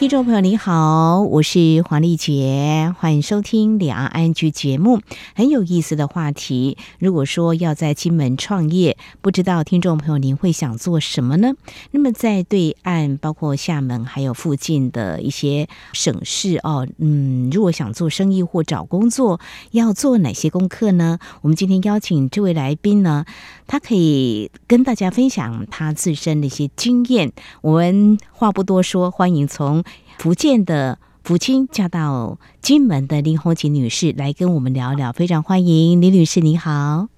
听众朋友，你好，我是黄丽杰，欢迎收听两岸安居节目。很有意思的话题，如果说要在金门创业，不知道听众朋友您会想做什么呢？那么在对岸，包括厦门还有附近的一些省市哦，嗯，如果想做生意或找工作，要做哪些功课呢？我们今天邀请这位来宾呢，他可以跟大家分享他自身的一些经验。我们话不多说，欢迎从福建的福清嫁到金门的林红琴女士来跟我们聊聊，非常欢迎林女士，你好。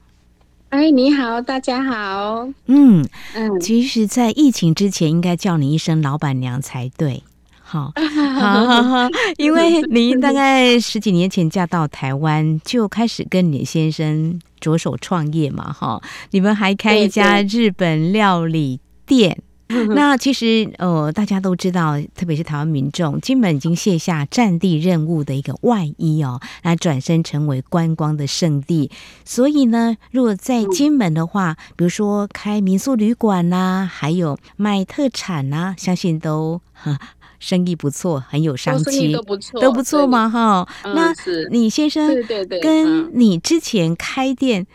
哎，你好，大家好。嗯嗯，其实，在疫情之前，应该叫你一声老板娘才对。好，好 好好，因为您大概十几年前嫁到台湾，就开始跟你先生着手创业嘛，哈，你们还开一家日本料理店。那其实，呃，大家都知道，特别是台湾民众，金门已经卸下战地任务的一个外衣哦，来转身成为观光的圣地。所以呢，如果在金门的话，比如说开民宿旅馆呐、啊，还有卖特产呐、啊，相信都哈生意不错，很有商机，都不错，都不错嘛哈。那你先生对对对，跟你之前开店，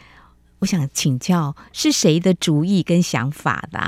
我想请教是谁的主意跟想法的？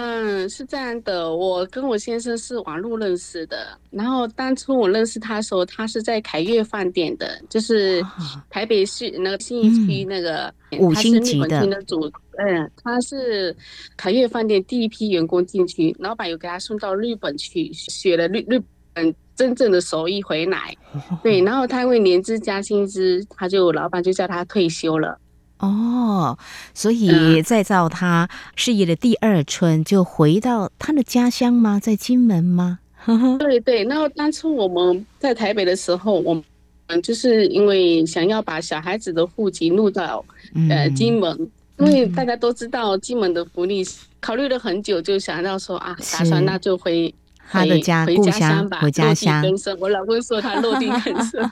嗯，是这样的，我跟我先生是网络认识的。然后当初我认识他的时候，他是在凯悦饭店的，就是台北市那个信义区那个五星级的。的主，嗯，他是凯悦饭店第一批员工进去，老板有给他送到日本去学了日日本真正的手艺回来。对，然后他因为年资加薪资，他就老板就叫他退休了。哦，所以再造他事业的第二春，就回到他的家乡吗？在金门吗？对对。那当初我们在台北的时候，我们就是因为想要把小孩子的户籍录到呃金门，因为大家都知道金门的福利，考虑了很久，就想到说啊，打算那就回。他的家故乡，回家乡。我老公说他落地更深。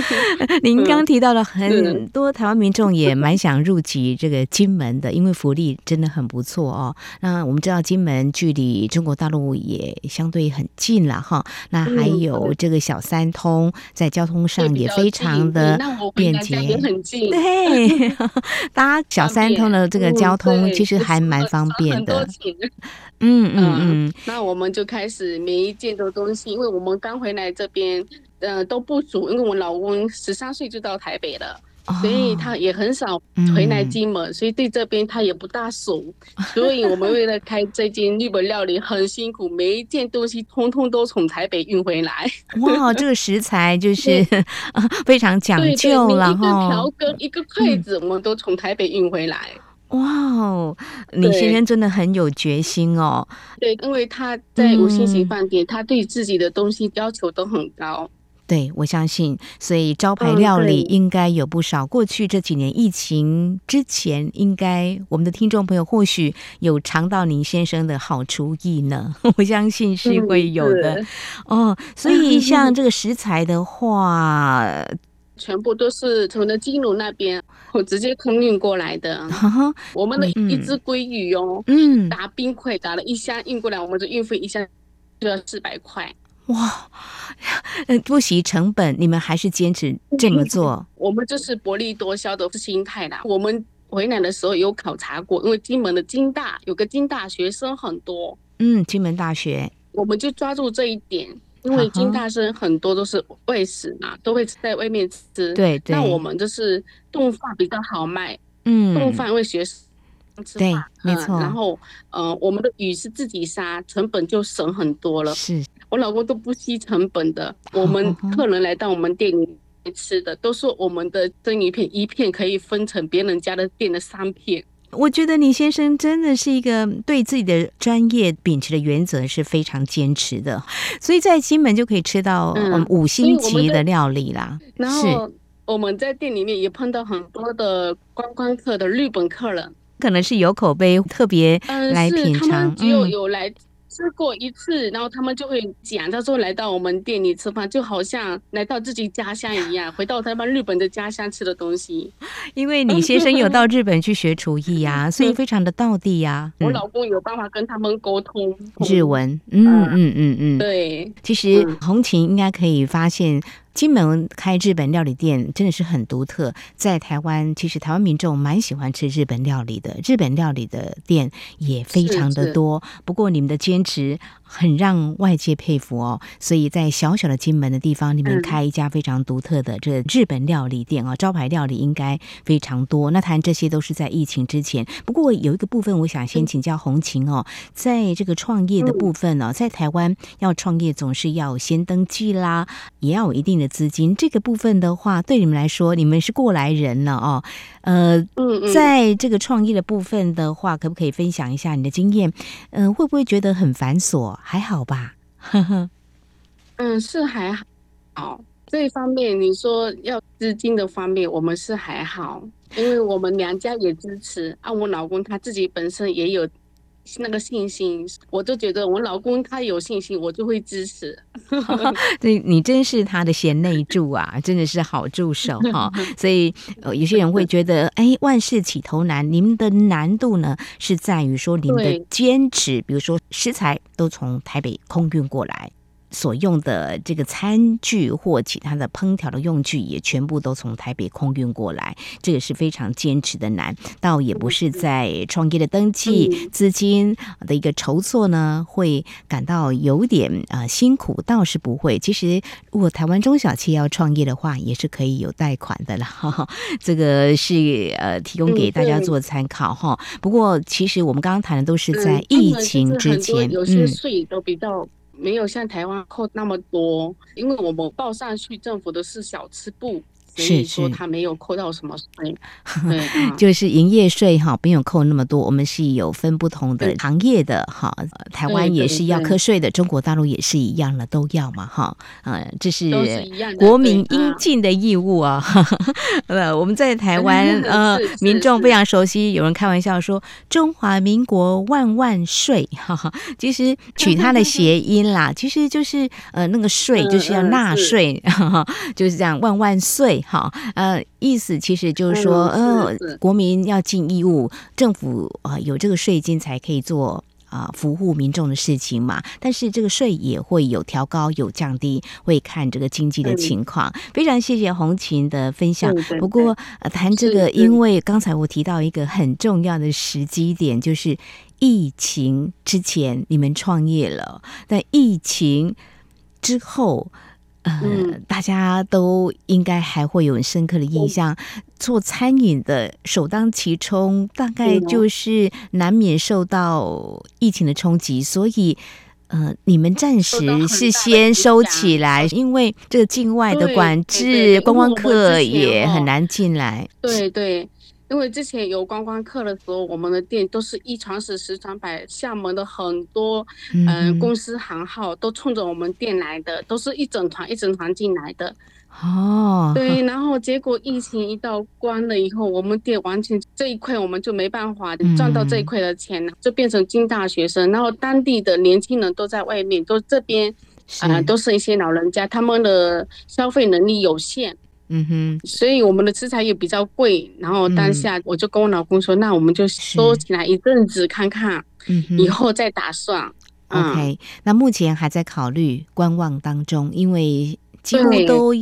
您刚提到了很多台湾民众也蛮想入籍这个金门的，因为福利真的很不错哦。那我们知道金门距离中国大陆也相对很近了哈。那还有这个小三通，在交通上也非常的便捷，也很近。对，搭小三通的这个交通其实还蛮方便的。嗯嗯嗯，那我们就开始每一件的东西，因为我们刚回来这边，呃，都不熟，因为我老公十三岁就到台北了，哦，所以他也很少回来金门，嗯，所以对这边他也不大熟，所以我们为了开这间日本料理很辛苦，每一件东西通通都从台北运回来。哇，这个食材就是 非常讲究了哈，一个调羹，一个筷子，我们都从台北运回来。哇哦，你先生真的很有决心哦。对，因为他在五星级饭店，嗯，他对自己的东西要求都很高。对，我相信，所以招牌料理应该有不少。过去这几年疫情之前，应该我们的听众朋友或许有尝到您先生的好厨艺呢。我相信是会有的。嗯，哦，所以像这个食材的话。全部都是从的金融那边，我直接空运过来的。我们的一只鲑鱼哦，嗯，打冰块打了一箱运过来，我们的运费一箱就要四百块。哇，不惜成本，你们还是坚持这么做。我们就是薄利多销的心态啦。我们回来的时候有考察过，因为金门的金大有个金大学生很多。嗯，金门大学，我们就抓住这一点。因为金大生很多都是外食嘛，都会在外面吃。对对。那我们就是冻饭比较好卖。嗯。冻饭因为学生吃对，没错。然后，呃，我们的鱼是自己杀，成本就省很多了。是。我老公都不惜成本的。我们客人来到我们店里面吃的，都说我们的生鱼片一片可以分成别人家的店的三片。我觉得李先生真的是一个对自己的专业秉持的原则是非常坚持的，所以在金门就可以吃到五星级的料理啦。嗯、然后我们在店里面也碰到很多的观光客的日本客人，可能是有口碑特别来品尝。嗯、只有有来吃过一次，然后他们就会讲，他说来到我们店里吃饭，就好像来到自己家乡一样，回到他们日本的家乡吃的东西。因为李先生有到日本去学厨艺呀、啊，所以非常的道地呀、啊。我老公有办法跟他们沟通日文，嗯嗯嗯嗯，对。其实红琴应该可以发现。金门开日本料理店真的是很独特，在台湾，其实台湾民众蛮喜欢吃日本料理的，日本料理的店也非常的多。不过你们的坚持很让外界佩服哦，所以在小小的金门的地方，你们开一家非常独特的这日本料理店啊，招牌料理应该非常多。那谈这些都是在疫情之前。不过有一个部分，我想先请教红琴哦，在这个创业的部分呢，在台湾要创业总是要先登记啦，也要有一定的。资金这个部分的话，对你们来说，你们是过来人了哦。呃，在这个创业的部分的话，可不可以分享一下你的经验？嗯、呃，会不会觉得很繁琐？还好吧？呵呵。嗯，是还好。这一方面，你说要资金的方面，我们是还好，因为我们娘家也支持。啊，我老公他自己本身也有。那个信心，我就觉得我老公他有信心，我就会支持。对，你真是他的贤内助啊，真的是好助手哈。所以呃，有些人会觉得，哎，万事起头难。你们的难度呢，是在于说你们的坚持，比如说食材都从台北空运过来。所用的这个餐具或其他的烹调的用具也全部都从台北空运过来，这个是非常坚持的难。倒也不是在创业的登记资金的一个筹措呢，会感到有点呃辛苦，倒是不会。其实如果台湾中小企业要创业的话，也是可以有贷款的了。这个是呃提供给大家做参考哈。不过其实我们刚刚谈的都是在疫情之前，有些税都比较。没有像台湾扣那么多，因为我们报上去政府的是小吃部。所以说他没有扣到什么税，对，就是营业税哈，没有扣那么多。我们是有分不同的行业的哈，台湾也是要课税的，中国大陆也是一样的，都要嘛哈。呃，这是国民应尽的义务啊。呃，我们在台湾呃，民众非常熟悉，有人开玩笑说“中华民国万万税”，哈哈，其实取它的谐音啦，其实就是呃那个税就是要纳税，就是这样万万岁。好，呃，意思其实就是说，呃，国民要尽义务，政府啊、呃、有这个税金才可以做啊、呃、服务民众的事情嘛。但是这个税也会有调高有降低，会看这个经济的情况。非常谢谢红琴的分享。不过、呃、谈这个，因为刚才我提到一个很重要的时机点，就是疫情之前你们创业了，但疫情之后。呃，大家都应该还会有很深刻的印象，做餐饮的首当其冲，大概就是难免受到疫情的冲击，所以，呃，你们暂时是先收起来，因为这个境外的管制，观光客也很难进来。对对。因为之前有观光客的时候，我们的店都是一传十，十传百，厦门的很多嗯、呃、公司行号都冲着我们店来的，都是一整团一整团进来的。哦，对，然后结果疫情一到关了以后，我们店完全这一块我们就没办法赚到这一块的钱了，就变成进大学生，然后当地的年轻人都在外面，都这边啊、呃、都是一些老人家，他们的消费能力有限。嗯哼，所以我们的食材也比较贵，然后当下我就跟我老公说，嗯、那我们就收起来一阵子看看，嗯，以后再打算。嗯、OK，那目前还在考虑观望当中，因为几乎都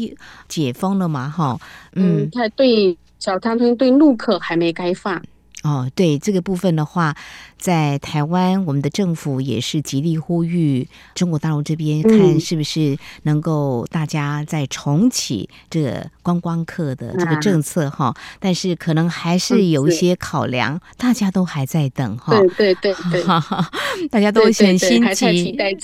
解封了嘛，哈。嗯，他对小餐厅对陆客还没开放。哦，对这个部分的话，在台湾，我们的政府也是极力呼吁中国大陆这边，看是不是能够大家再重启这个观光客的这个政策哈、嗯。但是可能还是有一些考量，大家都还在等哈。对对对对，大家都很心急。还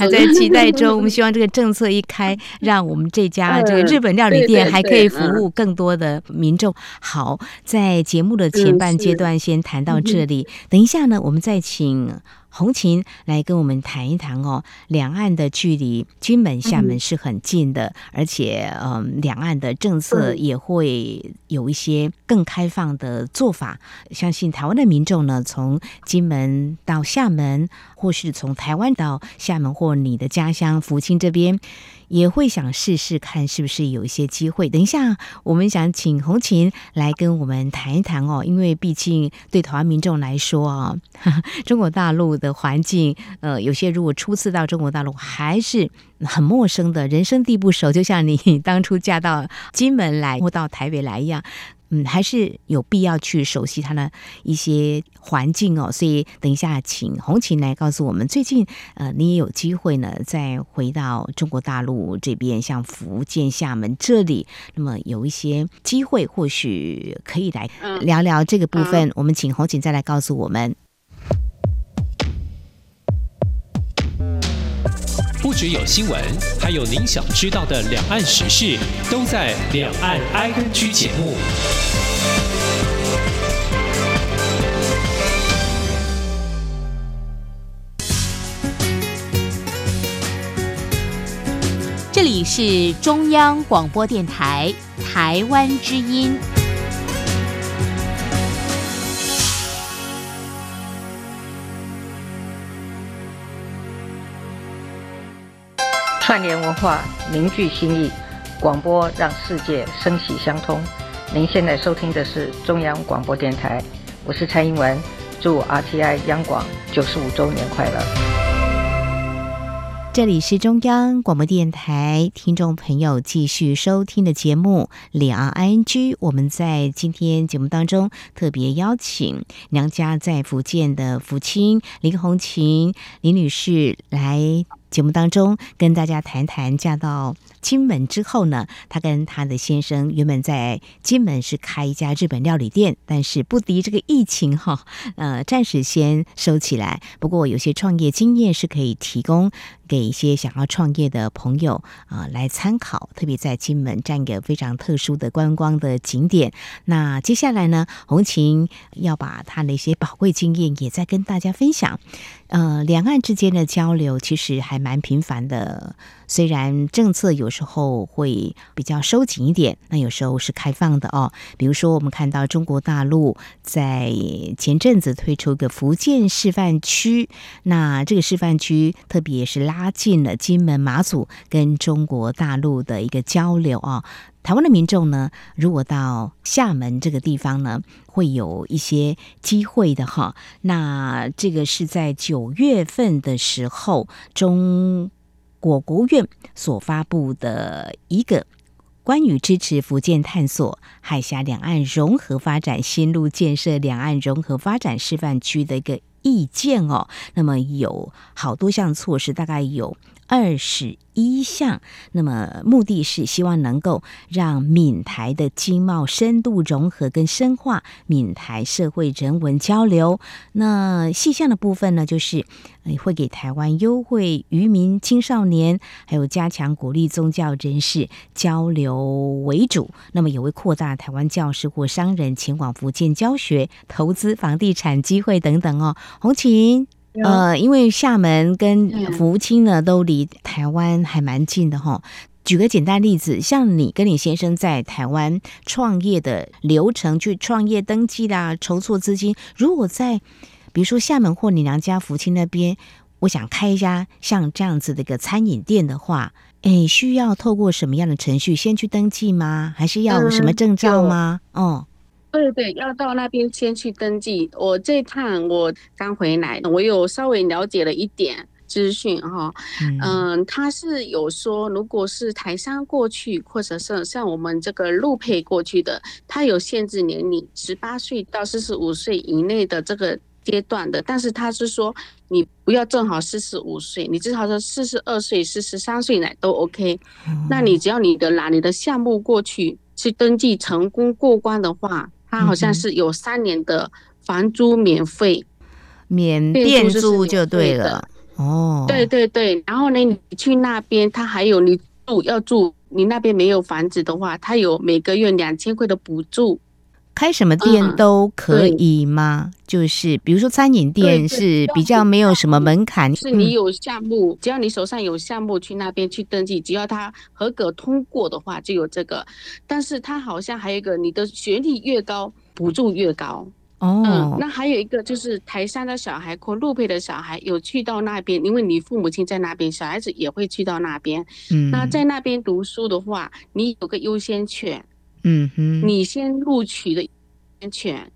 在期待中我们希望这个政策一开，让我们这家这个日本料理店还可以服务更多的民众。好，在节目的前半阶段先谈到这里，等一下呢，我们再请红琴来跟我们谈一谈哦。两岸的距离，金门、厦门是很近的，嗯、而且嗯，两岸的政策也会有一些更开放的做法。相信台湾的民众呢，从金门到厦门，或是从台湾到厦门，或你的家乡福清这边。也会想试试看是不是有一些机会。等一下，我们想请红琴来跟我们谈一谈哦，因为毕竟对台湾民众来说啊，中国大陆的环境，呃，有些如果初次到中国大陆还是很陌生的，人生地不熟，就像你当初嫁到金门来或到台北来一样。嗯，还是有必要去熟悉它的一些环境哦。所以等一下，请红琴来告诉我们，最近呃，你也有机会呢，再回到中国大陆这边，像福建厦门这里，那么有一些机会，或许可以来聊聊这个部分。嗯、我们请红琴再来告诉我们。不只有新闻，还有您想知道的两岸时事，都在《两岸 ING》节目。这里是中央广播电台台湾之音。串联文化，凝聚心意，广播让世界声息相通。您现在收听的是中央广播电台，我是蔡英文，祝 RTI 央广九十五周年快乐。这里是中央广播电台，听众朋友继续收听的节目《两岸 ING》。我们在今天节目当中特别邀请娘家在福建的福清林红琴林女士来。节目当中跟大家谈谈，嫁到金门之后呢，她跟她的先生原本在金门是开一家日本料理店，但是不敌这个疫情哈，呃，暂时先收起来。不过有些创业经验是可以提供给一些想要创业的朋友啊，来参考。特别在金门占一个非常特殊的观光的景点。那接下来呢，红琴要把她的一些宝贵经验也再跟大家分享。呃，两岸之间的交流其实还蛮频繁的，虽然政策有时候会比较收紧一点，那有时候是开放的哦。比如说，我们看到中国大陆在前阵子推出一个福建示范区，那这个示范区特别是拉拉近了金门、马祖跟中国大陆的一个交流啊。台湾的民众呢，如果到厦门这个地方呢，会有一些机会的哈。那这个是在九月份的时候，中国国务院所发布的一个关于支持福建探索海峡两岸融合发展新路建设两岸融合发展示范区的一个意见哦。那么有好多项措施，大概有。二十一项，那么目的是希望能够让闽台的经贸深度融合跟深化，闽台社会人文交流。那细项的部分呢，就是会给台湾优惠渔民、青少年，还有加强鼓励宗教人士交流为主。那么也会扩大台湾教师或商人前往福建教学、投资房地产机会等等哦。红琴。呃，因为厦门跟福清呢都离台湾还蛮近的哈。举个简单例子，像你跟你先生在台湾创业的流程，去创业登记啦、筹措资金，如果在比如说厦门或你娘家福清那边，我想开一家像这样子的一个餐饮店的话，哎，需要透过什么样的程序先去登记吗？还是要有什么证照吗？哦。对对，要到那边先去登记。我这趟我刚回来，我有稍微了解了一点资讯哈。嗯，他是有说，如果是台商过去，或者是像我们这个陆配过去的，他有限制年龄，十八岁到四十五岁以内的这个阶段的。但是他是说，你不要正好四十五岁，你至少说四十二岁、四十三岁来都 OK。那你只要你的拿你的项目过去去登记成功过关的话。他好像是有三年的房租免费，免店租就对了。哦，对对对，然后呢，你去那边，他还有你住要住，你那边没有房子的话，他有每个月两千块的补助。开什么店都可以吗？嗯、就是比如说餐饮店是比较没有什么门槛，是你有项目，只要你手上有项目去那边去登记，只要他合格通过的话就有这个。但是他好像还有一个，你的学历越高，补助越高。哦，嗯，那还有一个就是台山的小孩或陆配的小孩有去到那边，因为你父母亲在那边，小孩子也会去到那边。嗯，那在那边读书的话，你有个优先权。嗯哼，你先录取的优先权，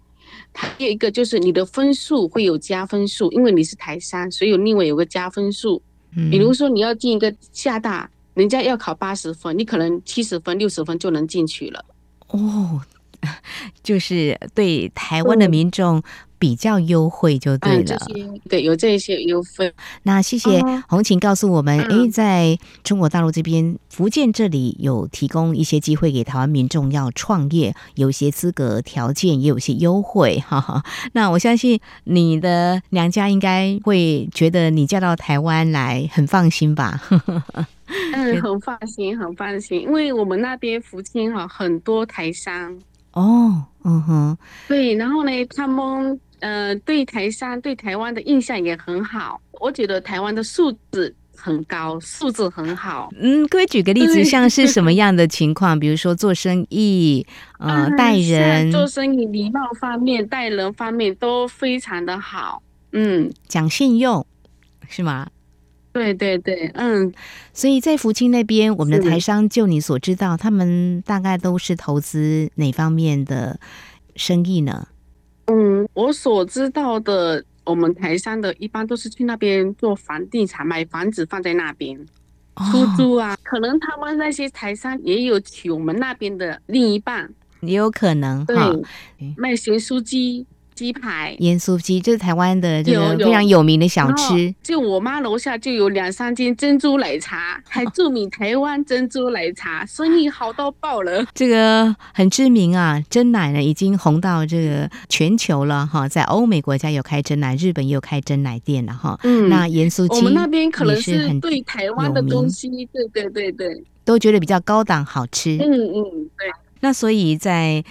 还有一个就是你的分数会有加分数，因为你是台商，所以有另外有个加分数。嗯，比如说你要进一个厦大，人家要考八十分，你可能七十分、六十分就能进去了。哦。就是对台湾的民众比较优惠就对了，嗯、对，有这些优惠。那谢谢红琴告诉我们，哎、嗯，在中国大陆这边，福建这里有提供一些机会给台湾民众要创业，有些资格条件也有些优惠，哈哈。那我相信你的娘家应该会觉得你嫁到台湾来很放心吧？嗯，很放心，很放心，因为我们那边福建哈很多台商。哦，嗯哼，对，然后呢，他们呃对台商对台湾的印象也很好，我觉得台湾的素质很高，素质很好。嗯，各位举个例子，像是什么样的情况？比如说做生意，呃，待人，做生意礼貌方面，待人方面都非常的好。嗯，讲信用是吗？对对对，嗯，所以在福清那边，我们的台商，就你所知道，他们大概都是投资哪方面的生意呢？嗯，我所知道的，我们台商的一般都是去那边做房地产，买房子放在那边出租啊。哦、可能他们那些台商也有娶我们那边的另一半，也有可能。对，哦、卖咸酥鸡。鸡排、盐酥鸡，这是台湾的这个非常有名的小吃。就我妈楼下就有两三间珍珠奶茶，还著名台湾珍珠奶茶，生意好到爆了。这个很知名啊，珍奶呢已经红到这个全球了哈，在欧美国家有开珍奶，日本也有开珍奶店了哈。嗯，那盐酥鸡，我们那边可能是对台湾的东西，对对对对，都觉得比较高档好吃。嗯嗯，对。那所以在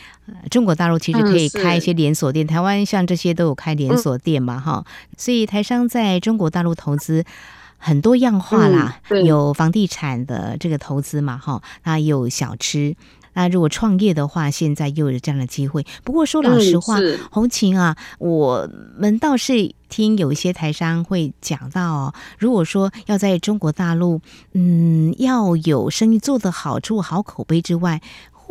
中国大陆其实可以开一些连锁店，嗯、台湾像这些都有开连锁店嘛，哈、嗯。所以台商在中国大陆投资很多样化啦，嗯、有房地产的这个投资嘛，哈，那有小吃。那如果创业的话，现在又有这样的机会。不过说老实话，嗯、红琴啊，我们倒是听有一些台商会讲到哦，如果说要在中国大陆，嗯，要有生意做得好，出好口碑之外。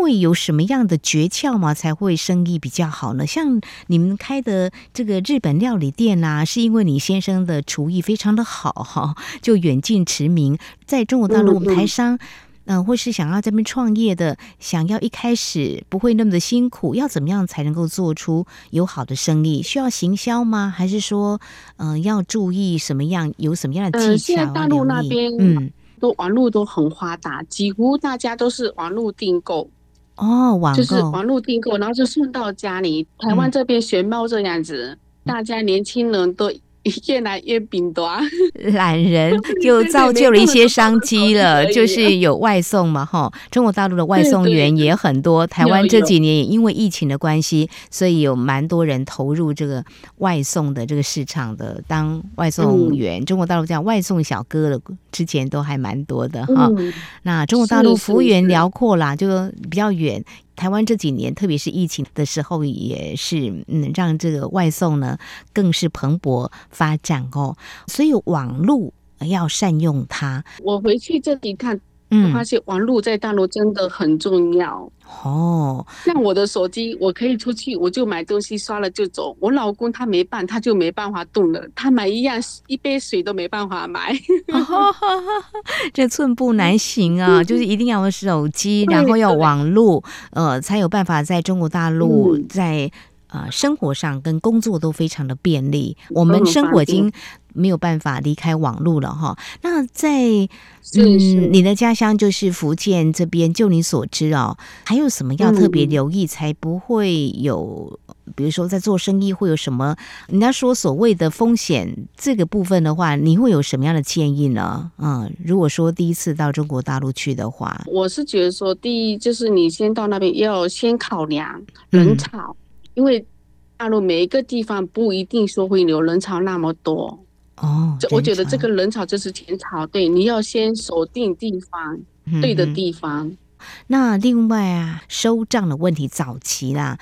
会有什么样的诀窍吗？才会生意比较好呢？像你们开的这个日本料理店啊，是因为你先生的厨艺非常的好哈，就远近驰名。在中国大陆，我们台商，嗯、呃，或是想要这边创业的，想要一开始不会那么的辛苦，要怎么样才能够做出有好的生意？需要行销吗？还是说，嗯、呃，要注意什么样？有什么样的技巧？大陆那边，嗯，都网络都很发达，几乎大家都是网络订购。哦，网就是网络订购，然后就送到家里。台湾这边学猫这样子，嗯、大家年轻人都。越来越饼多，懒人 就造就了一些商机了，就是有外送嘛，哈，中国大陆的外送员也很多。台湾这几年也因为疫情的关系，所以有蛮多人投入这个外送的这个市场的当外送员。中国大陆这样外送小哥的之前都还蛮多的哈。那中国大陆幅员辽阔啦，就比较远。台湾这几年，特别是疫情的时候，也是嗯，让这个外送呢更是蓬勃发展哦。所以网络要善用它。我回去这里看。我发现网络在大陆真的很重要哦。像我的手机，我可以出去，我就买东西刷了就走。我老公他没办，他就没办法动了。他买一样一杯水都没办法买，这寸步难行啊！就是一定要有手机，然后要网络，呃，才有办法在中国大陆在呃生活上跟工作都非常的便利。我们生活已经没有办法离开网络了哈。那在嗯，你的家乡就是福建这边，就你所知哦，还有什么要特别留意，才不会有，比如说在做生意会有什么？人家说所谓的风险这个部分的话，你会有什么样的建议呢？嗯，如果说第一次到中国大陆去的话，我是觉得说，第一就是你先到那边要先考量人潮。因为大陆每一个地方不一定说会有人潮那么多哦。这我觉得这个人潮就是前潮，对，你要先锁定地方，嗯、对的地方。那另外啊，收账的问题早期啦，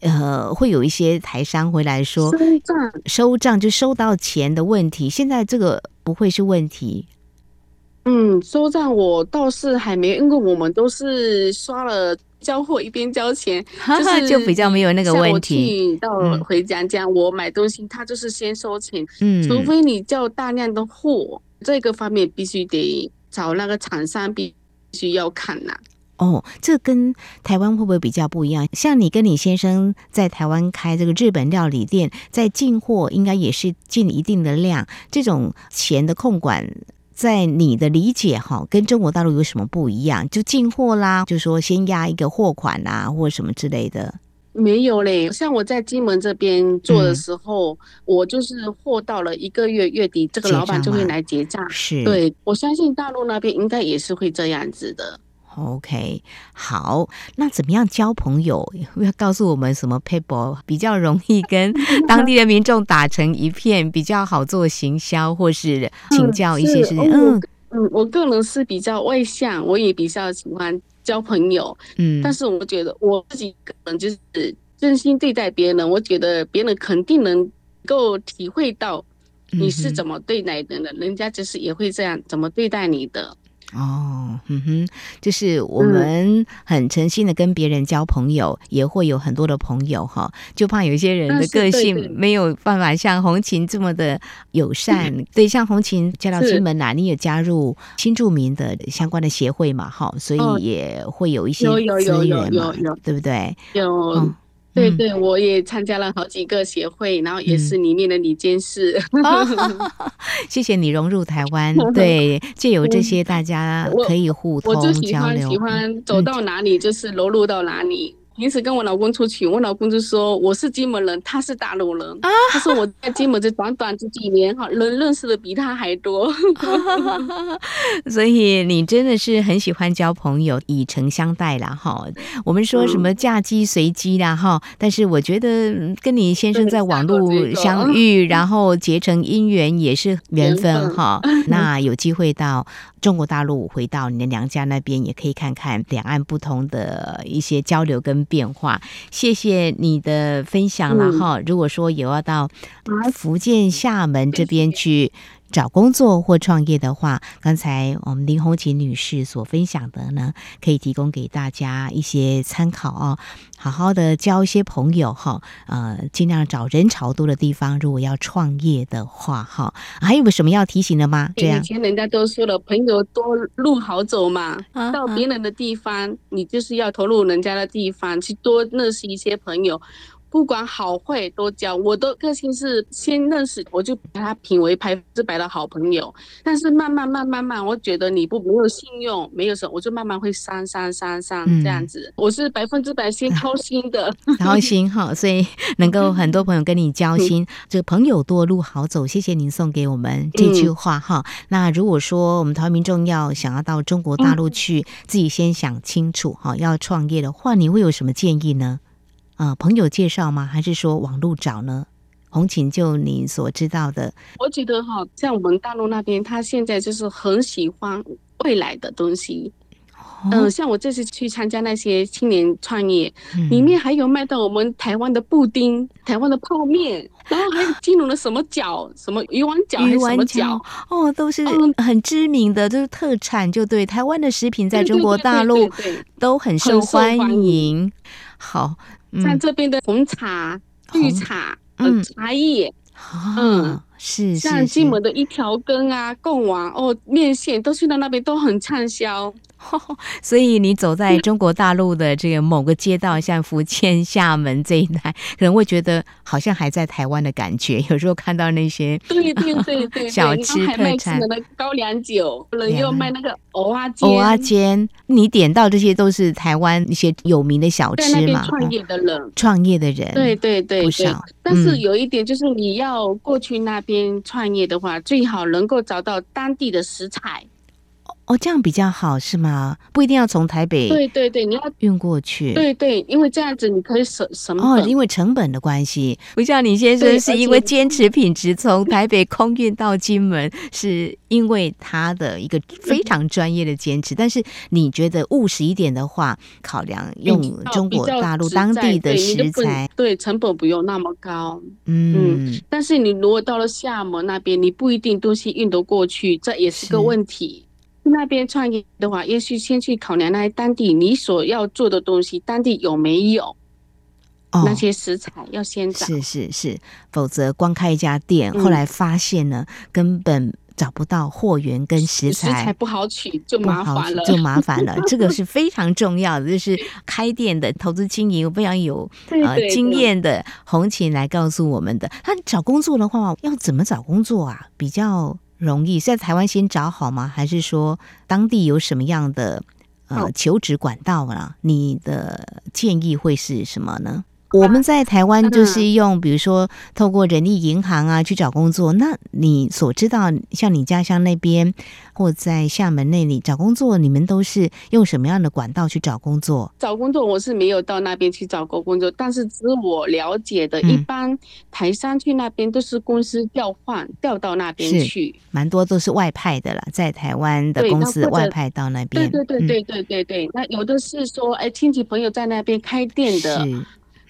呃，会有一些台商回来说收账，收账就收到钱的问题，现在这个不会是问题。嗯，收账我倒是还没，因为我们都是刷了交货一边交钱，就是就比较没有那个问题。到回家这样，我买东西他就是先收钱，嗯，除非你叫大量的货，这个方面必须得找那个厂商，必须要看呐、啊。哦，这跟台湾会不会比较不一样？像你跟你先生在台湾开这个日本料理店，在进货应该也是进一定的量，这种钱的控管。在你的理解哈，跟中国大陆有什么不一样？就进货啦，就说先压一个货款啦，或者什么之类的。没有嘞，像我在金门这边做的时候，嗯、我就是货到了一个月月底，这个老板就会来结账。是，对，我相信大陆那边应该也是会这样子的。OK，好，那怎么样交朋友？要告诉我们什么 people 比较容易跟 当地的民众打成一片，比较好做行销，或是请教一些事情。嗯嗯，我个人是比较外向，我也比较喜欢交朋友。嗯，但是我觉得我自己可能就是真心对待别人，我觉得别人肯定能够体会到你是怎么对待人的，嗯、人家就是也会这样怎么对待你的。哦，嗯哼，就是我们很诚心的跟别人交朋友，嗯、也会有很多的朋友哈，就怕有一些人的个性没有办法像红琴这么的友善。对，对，像红琴嫁到金门来，你也加入新住民的相关的协会嘛，哈，所以也会有一些资源嘛，有有有有有对不对？有。嗯对对，我也参加了好几个协会，然后也是里面的女监事。谢谢你融入台湾，对，借由这些大家可以互通交流。我就喜欢喜欢走到哪里就是融入到哪里。平时跟我老公出去，我老公就说我是金门人，他是大陆人。啊、他说我在金门这短短这几年哈，人认识的比他还多。所以你真的是很喜欢交朋友，以诚相待啦哈。我们说什么嫁鸡随鸡啦哈，嗯、但是我觉得跟你先生在网络相 遇，然后结成姻缘也是缘分哈。那有机会到中国大陆，回到你的娘家那边，也可以看看两岸不同的一些交流跟。变化，谢谢你的分享了哈。嗯、如果说有要到福建厦门这边去找工作或创业的话，刚才我们林红琴女士所分享的呢，可以提供给大家一些参考哦。好好的交一些朋友哈，呃，尽量找人潮多的地方。如果要创业的话哈，还有什么要提醒的吗？这样，以前人家都说了，朋友多路好走嘛。啊、到别人的地方，你就是要投入人家的地方，去多认识一些朋友。不管好坏都交，我的个性是先认识，我就把他评为百分之百的好朋友。但是慢慢慢慢慢，我觉得你不没有信用，没有什么，我就慢慢会删删删删这样子。嗯、我是百分之百先掏心的，掏心哈，所以能够很多朋友跟你交心，这个朋友多路好走。谢谢您送给我们这句话哈。嗯、那如果说我们台湾民众要想要到中国大陆去，嗯、自己先想清楚哈，要创业的话，你会有什么建议呢？啊，朋友介绍吗？还是说网络找呢？红琴，就你所知道的，我觉得哈，像我们大陆那边，他现在就是很喜欢未来的东西。嗯、呃，像我这次去参加那些青年创业，嗯、里面还有卖到我们台湾的布丁、台湾的泡面，然后还有金融的什么饺、什么鱼丸饺、还是什么饺哦，都是很知名的，都、嗯、是特产，就对。台湾的食品在中国大陆都很受欢迎。好。像这边的红茶、嗯、绿茶、嗯，茶叶，嗯，是，像金门的一条根啊、贡丸哦、面线，都去到那边都很畅销。所以你走在中国大陆的这个某个街道，像福建厦门这一带，可能会觉得好像还在台湾的感觉。有时候看到那些对对对对 小吃特产的高粱酒，有人又卖那个蚵仔煎。蚵仔煎，你点到这些都是台湾一些有名的小吃嘛？创业的人，创业的人，对对对，不少。但是有一点就是，你要过去那边创业的话，最好能够找到当地的食材。哦，这样比较好是吗？不一定要从台北。对对对，你要运过去。对对，因为这样子你可以省省哦，因为成本的关系。不像李先生是因为坚持品质，从台北空运到金门，是因为他的一个非常专业的坚持。但是你觉得务实一点的话，考量用中国大陆当地的食材，对，成本不用那么高。嗯嗯，但是你如果到了厦门那边，你不一定东西运得过去，这也是个问题。那边创业的话，也许先去考量那些当地你所要做的东西，当地有没有、哦、那些食材要先找。是是是，否则光开一家店，后来发现呢，嗯、根本找不到货源跟食材，食材不好取就麻烦了，就麻烦了。这个是非常重要的，就是开店的投资经营非常有呃经验的红琴来告诉我们的。他找工作的话，要怎么找工作啊？比较。容易在台湾先找好吗？还是说当地有什么样的呃求职管道呢？你的建议会是什么呢？我们在台湾就是用，比如说透过人力银行啊去找工作。那你所知道，像你家乡那边或在厦门那里找工作，你们都是用什么样的管道去找工作？找工作我是没有到那边去找过工作，但是只我了解的，一般台商去那边都是公司调换调到那边去，蛮多都是外派的了，在台湾的公司外派到那边。对对对对对对对，那有的是说，哎，亲戚朋友在那边开店的。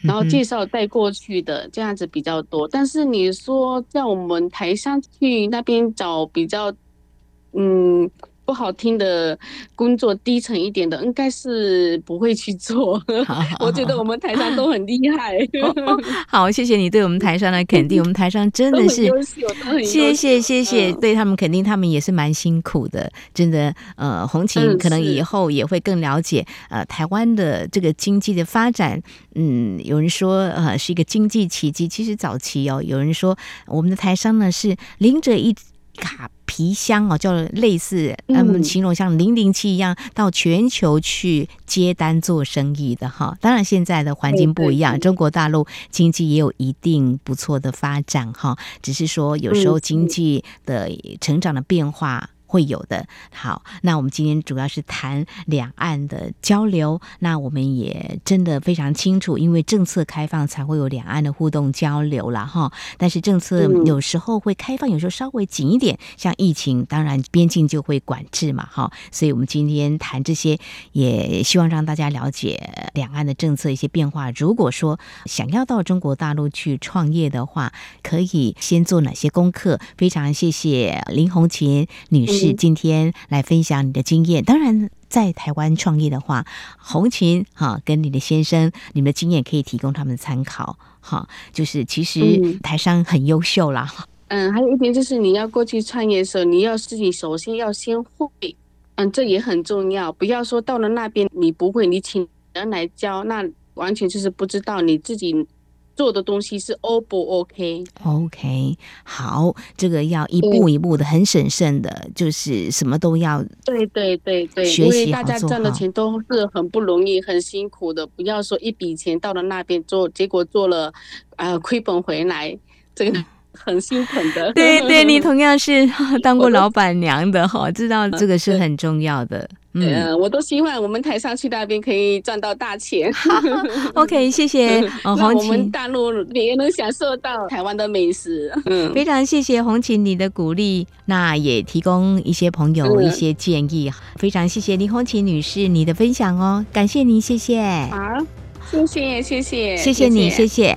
然后介绍带过去的这样子比较多，但是你说在我们台商去那边找比较，嗯。不好听的工作，低层一点的，应该是不会去做。我觉得我们台商都很厉害。好，谢谢你对我们台商的肯定。我们台商真的是，谢谢谢谢，对他们肯定，他们也是蛮辛苦的。真的，呃，红琴可能以后也会更了解呃台湾的这个经济的发展。嗯，有人说呃是一个经济奇迹，其实早期哦，有人说我们的台商呢是零者一卡皮箱哦，叫类似嗯，形容像零零七一样，到全球去接单做生意的哈。当然，现在的环境不一样，中国大陆经济也有一定不错的发展哈。只是说，有时候经济的成长的变化。会有的。好，那我们今天主要是谈两岸的交流。那我们也真的非常清楚，因为政策开放才会有两岸的互动交流了哈。但是政策有时候会开放，有时候稍微紧一点。像疫情，当然边境就会管制嘛哈。所以我们今天谈这些，也希望让大家了解两岸的政策一些变化。如果说想要到中国大陆去创业的话，可以先做哪些功课？非常谢谢林红琴女士。是今天来分享你的经验。当然，在台湾创业的话，红琴哈跟你的先生，你们的经验可以提供他们参考哈。就是其实台商很优秀啦。嗯，还有一点就是你要过去创业的时候，你要自己首先要先会，嗯，这也很重要。不要说到了那边你不会，你请人来教，那完全就是不知道你自己。做的东西是 O 不 OK？OK，好，这个要一步一步的，很审慎的，就是什么都要对对对对，学习好，因为大家赚的钱都是很不容易、很辛苦的。不要说一笔钱到了那边做，结果做了呃亏本回来，这个。很心疼的，对对，你同样是 当过老板娘的哈，知道这个是很重要的。嗯，我都希望我们台商去那边可以赚到大钱。OK，谢谢红琴。我们大陆也能享受到台湾的美食。嗯，非常谢谢红琴你的鼓励，那也提供一些朋友一些建议。嗯、非常谢谢林红琴女士你的分享哦，感谢您，谢谢。好，谢谢谢谢，谢谢你，谢谢。